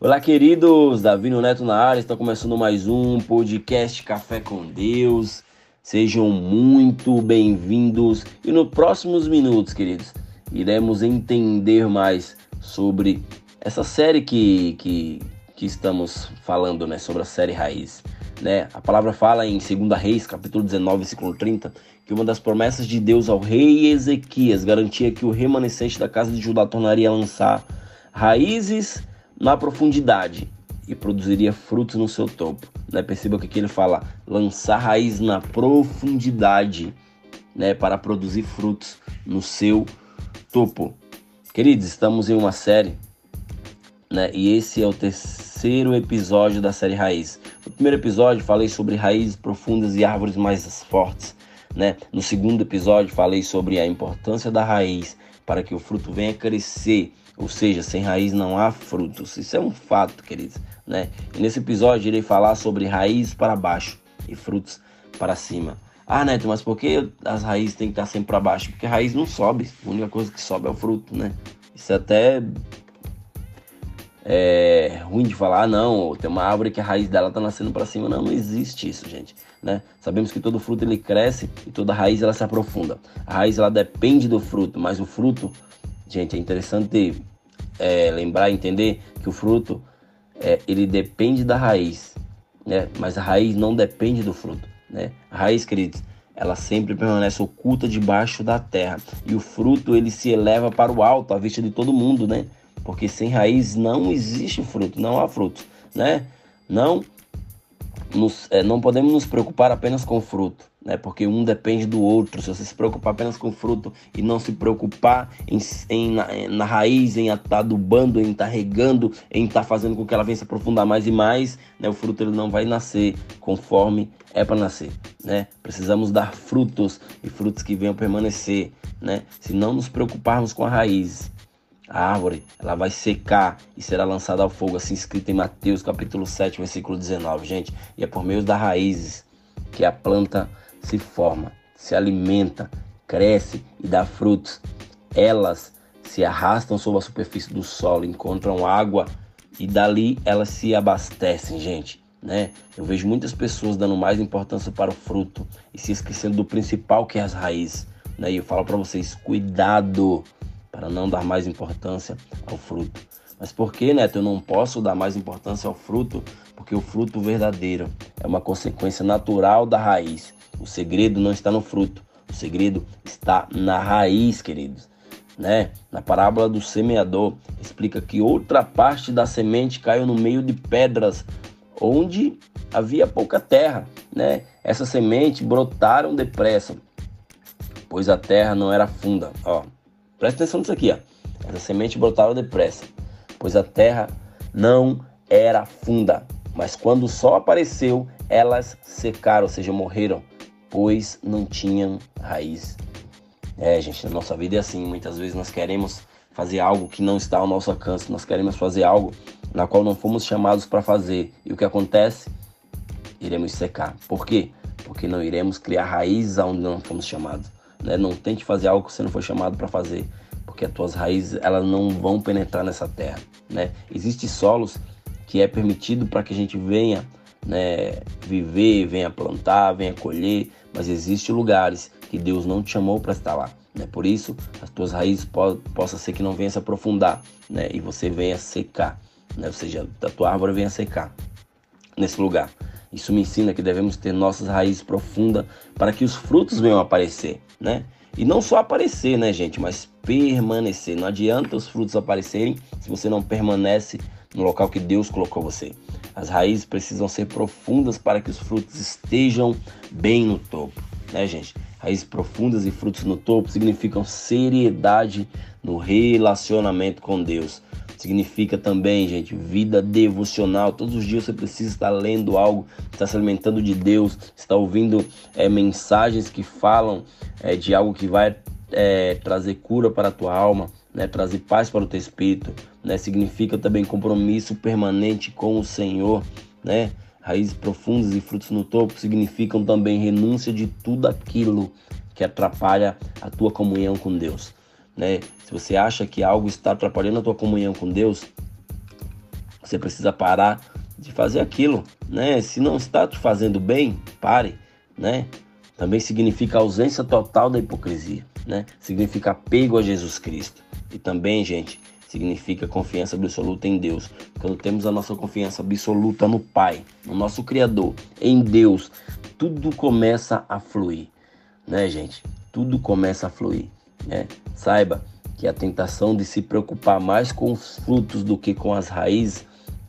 Olá, queridos! Davi Neto na área, está começando mais um podcast Café com Deus. Sejam muito bem-vindos e nos próximos minutos, queridos, iremos entender mais sobre essa série que, que, que estamos falando, né? Sobre a série Raiz. Né? A palavra fala em 2 Reis, capítulo 19, versículo 30, que uma das promessas de Deus ao rei Ezequias garantia que o remanescente da casa de Judá tornaria a lançar raízes na profundidade e produziria frutos no seu topo. Né? Perceba o que ele fala: lançar raiz na profundidade né? para produzir frutos no seu topo. Queridos, estamos em uma série né? e esse é o terceiro episódio da série Raiz. No primeiro episódio falei sobre raízes profundas e árvores mais fortes. Né? No segundo episódio falei sobre a importância da raiz para que o fruto venha crescer ou seja, sem raiz não há frutos. Isso é um fato, queridos. Né? E nesse episódio irei falar sobre raízes para baixo e frutos para cima. Ah, Neto, mas por que as raízes têm que estar sempre para baixo? Porque a raiz não sobe. A única coisa que sobe é o fruto, né? Isso é até é ruim de falar, ah, não, tem uma árvore que a raiz dela está nascendo para cima. Não, não existe isso, gente. Né? Sabemos que todo fruto ele cresce e toda raiz ela se aprofunda. A raiz ela depende do fruto, mas o fruto Gente, é interessante é, lembrar entender que o fruto é, ele depende da raiz, né? Mas a raiz não depende do fruto, né? A raiz, queridos, ela sempre permanece oculta debaixo da terra e o fruto ele se eleva para o alto, à vista de todo mundo, né? Porque sem raiz não existe fruto, não há fruto, né? Não nos, é, não podemos nos preocupar apenas com o fruto, né? Porque um depende do outro. Se você se preocupar apenas com o fruto e não se preocupar em, em na, na, raiz, em estar tá adubando, em estar tá regando, em estar tá fazendo com que ela venha se aprofundar mais e mais, né? O fruto ele não vai nascer conforme é para nascer, né? Precisamos dar frutos e frutos que venham permanecer, né? Se não nos preocuparmos com a raiz, a árvore ela vai secar e será lançada ao fogo, assim escrito em Mateus capítulo 7, versículo 19, gente. E é por meio das raízes que a planta se forma, se alimenta, cresce e dá frutos. Elas se arrastam sobre a superfície do solo, encontram água e dali elas se abastecem, gente. Né? Eu vejo muitas pessoas dando mais importância para o fruto e se esquecendo do principal que é as raízes. Né? E eu falo para vocês, cuidado para não dar mais importância ao fruto. Mas por que, Neto, eu não posso dar mais importância ao fruto? Porque o fruto verdadeiro é uma consequência natural da raiz. O segredo não está no fruto, o segredo está na raiz, queridos. Né? Na parábola do semeador, explica que outra parte da semente caiu no meio de pedras, onde havia pouca terra. Né? Essa semente brotaram depressa, pois a terra não era funda. Ó, Presta atenção nisso aqui, ó. Essa semente brotava depressa, pois a terra não era funda. Mas quando o sol apareceu, elas secaram, ou seja, morreram, pois não tinham raiz. É, gente, na nossa vida é assim. Muitas vezes nós queremos fazer algo que não está ao nosso alcance. Nós queremos fazer algo na qual não fomos chamados para fazer. E o que acontece? Iremos secar. Por quê? Porque não iremos criar raízes onde não fomos chamados. Né? Não tente fazer algo que você não foi chamado para fazer, porque as tuas raízes elas não vão penetrar nessa terra. Né? Existem solos que é permitido para que a gente venha né, viver, venha plantar, venha colher, mas existem lugares que Deus não te chamou para estar lá. Né? Por isso, as tuas raízes po possa ser que não venha se aprofundar né? e você venha secar, né? ou seja, a tua árvore venha secar nesse lugar. Isso me ensina que devemos ter nossas raízes profundas para que os frutos venham aparecer, né? E não só aparecer, né, gente, mas permanecer. Não adianta os frutos aparecerem se você não permanece no local que Deus colocou você. As raízes precisam ser profundas para que os frutos estejam bem no topo, né, gente? Raízes profundas e frutos no topo significam seriedade no relacionamento com Deus. Significa também, gente, vida devocional. Todos os dias você precisa estar lendo algo, estar se alimentando de Deus, estar ouvindo é, mensagens que falam é, de algo que vai é, trazer cura para a tua alma, né, trazer paz para o teu espírito. Né, significa também compromisso permanente com o Senhor. Né? Raízes profundas e frutos no topo significam também renúncia de tudo aquilo que atrapalha a tua comunhão com Deus né? Se você acha que algo está atrapalhando a tua comunhão com Deus, Você precisa parar de fazer aquilo, né? Se não está te fazendo bem, pare, né? Também significa ausência total da hipocrisia, né? Significa apego a Jesus Cristo. E também, gente, significa confiança absoluta em Deus. Quando temos a nossa confiança absoluta no Pai, no nosso Criador, em Deus, tudo começa a fluir, né, gente? Tudo começa a fluir, né? Saiba que a tentação de se preocupar mais com os frutos do que com as raízes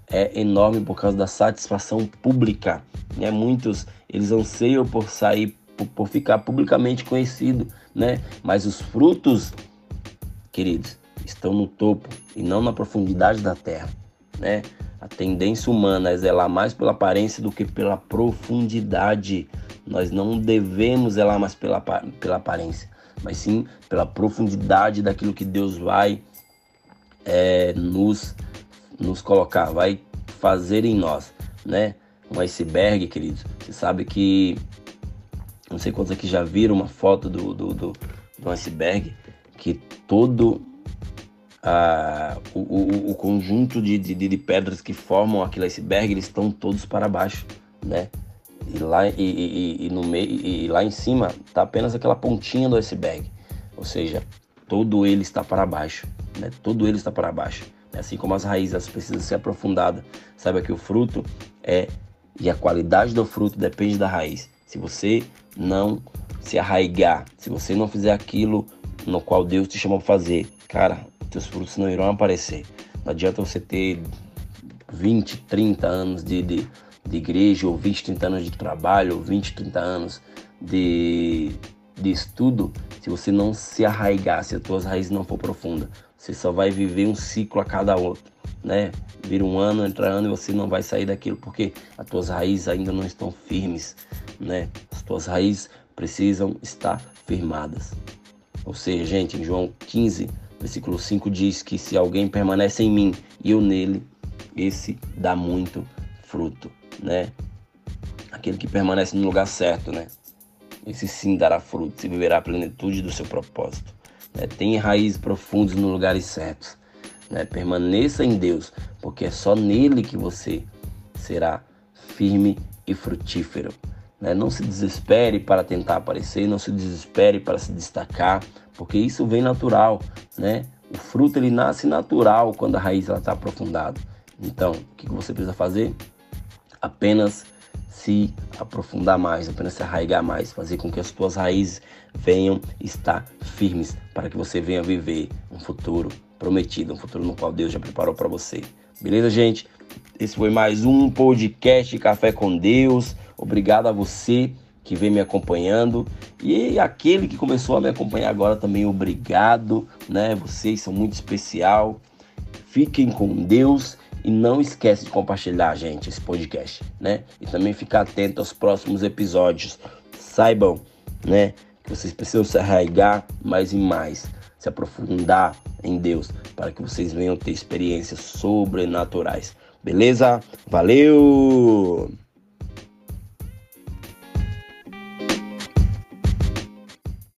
é enorme por causa da satisfação pública. Né? Muitos eles anseiam por sair, por, ficar publicamente conhecido, né? Mas os frutos, queridos, estão no topo e não na profundidade da terra, né? A tendência humana é zelar mais pela aparência do que pela profundidade. Nós não devemos zelar mais pela, pela aparência, mas sim pela profundidade daquilo que Deus vai é, nos nos colocar, vai fazer em nós, né? Um iceberg, queridos. Você sabe que não sei quantos aqui já viram uma foto do, do, do, do iceberg que todo a, o, o, o, conjunto de, de, de, pedras que formam aquele iceberg eles estão todos para baixo, né? E lá, e, e, e no meio, e lá em cima está apenas aquela pontinha do iceberg, ou seja, todo ele está para baixo, né? Todo ele está para baixo. Assim como as raízes precisam ser aprofundadas. Saiba que o fruto é e a qualidade do fruto depende da raiz. Se você não se arraigar, se você não fizer aquilo no qual Deus te chamou para fazer, cara, teus frutos não irão aparecer. Não adianta você ter 20, 30 anos de, de, de igreja, ou 20, 30 anos de trabalho, ou 20, 30 anos de, de estudo, se você não se arraigar, se as tuas raízes não for profundas. Você só vai viver um ciclo a cada outro, né? Vira um ano, entra ano e você não vai sair daquilo porque as tuas raízes ainda não estão firmes, né? As tuas raízes precisam estar firmadas. Ou seja, gente, em João 15, versículo 5 diz que se alguém permanece em mim e eu nele, esse dá muito fruto, né? Aquele que permanece no lugar certo, né? Esse sim dará fruto, se viverá a plenitude do seu propósito. Né? Tenha raízes profundas nos lugares certos. Né? Permaneça em Deus, porque é só nele que você será firme e frutífero. Né? Não se desespere para tentar aparecer, não se desespere para se destacar, porque isso vem natural. Né? O fruto ele nasce natural quando a raiz está aprofundada. Então, o que você precisa fazer? Apenas se aprofundar mais, apenas se arraigar mais, fazer com que as tuas raízes venham estar firmes para que você venha viver um futuro prometido, um futuro no qual Deus já preparou para você. Beleza, gente? Esse foi mais um podcast Café com Deus. Obrigado a você que vem me acompanhando e aquele que começou a me acompanhar agora também obrigado, né? Vocês são muito especial. Fiquem com Deus e não esquece de compartilhar, gente, esse podcast, né? E também ficar atento aos próximos episódios. Saibam, né, que vocês precisam se arraigar mais e mais, se aprofundar em Deus, para que vocês venham ter experiências sobrenaturais. Beleza? Valeu!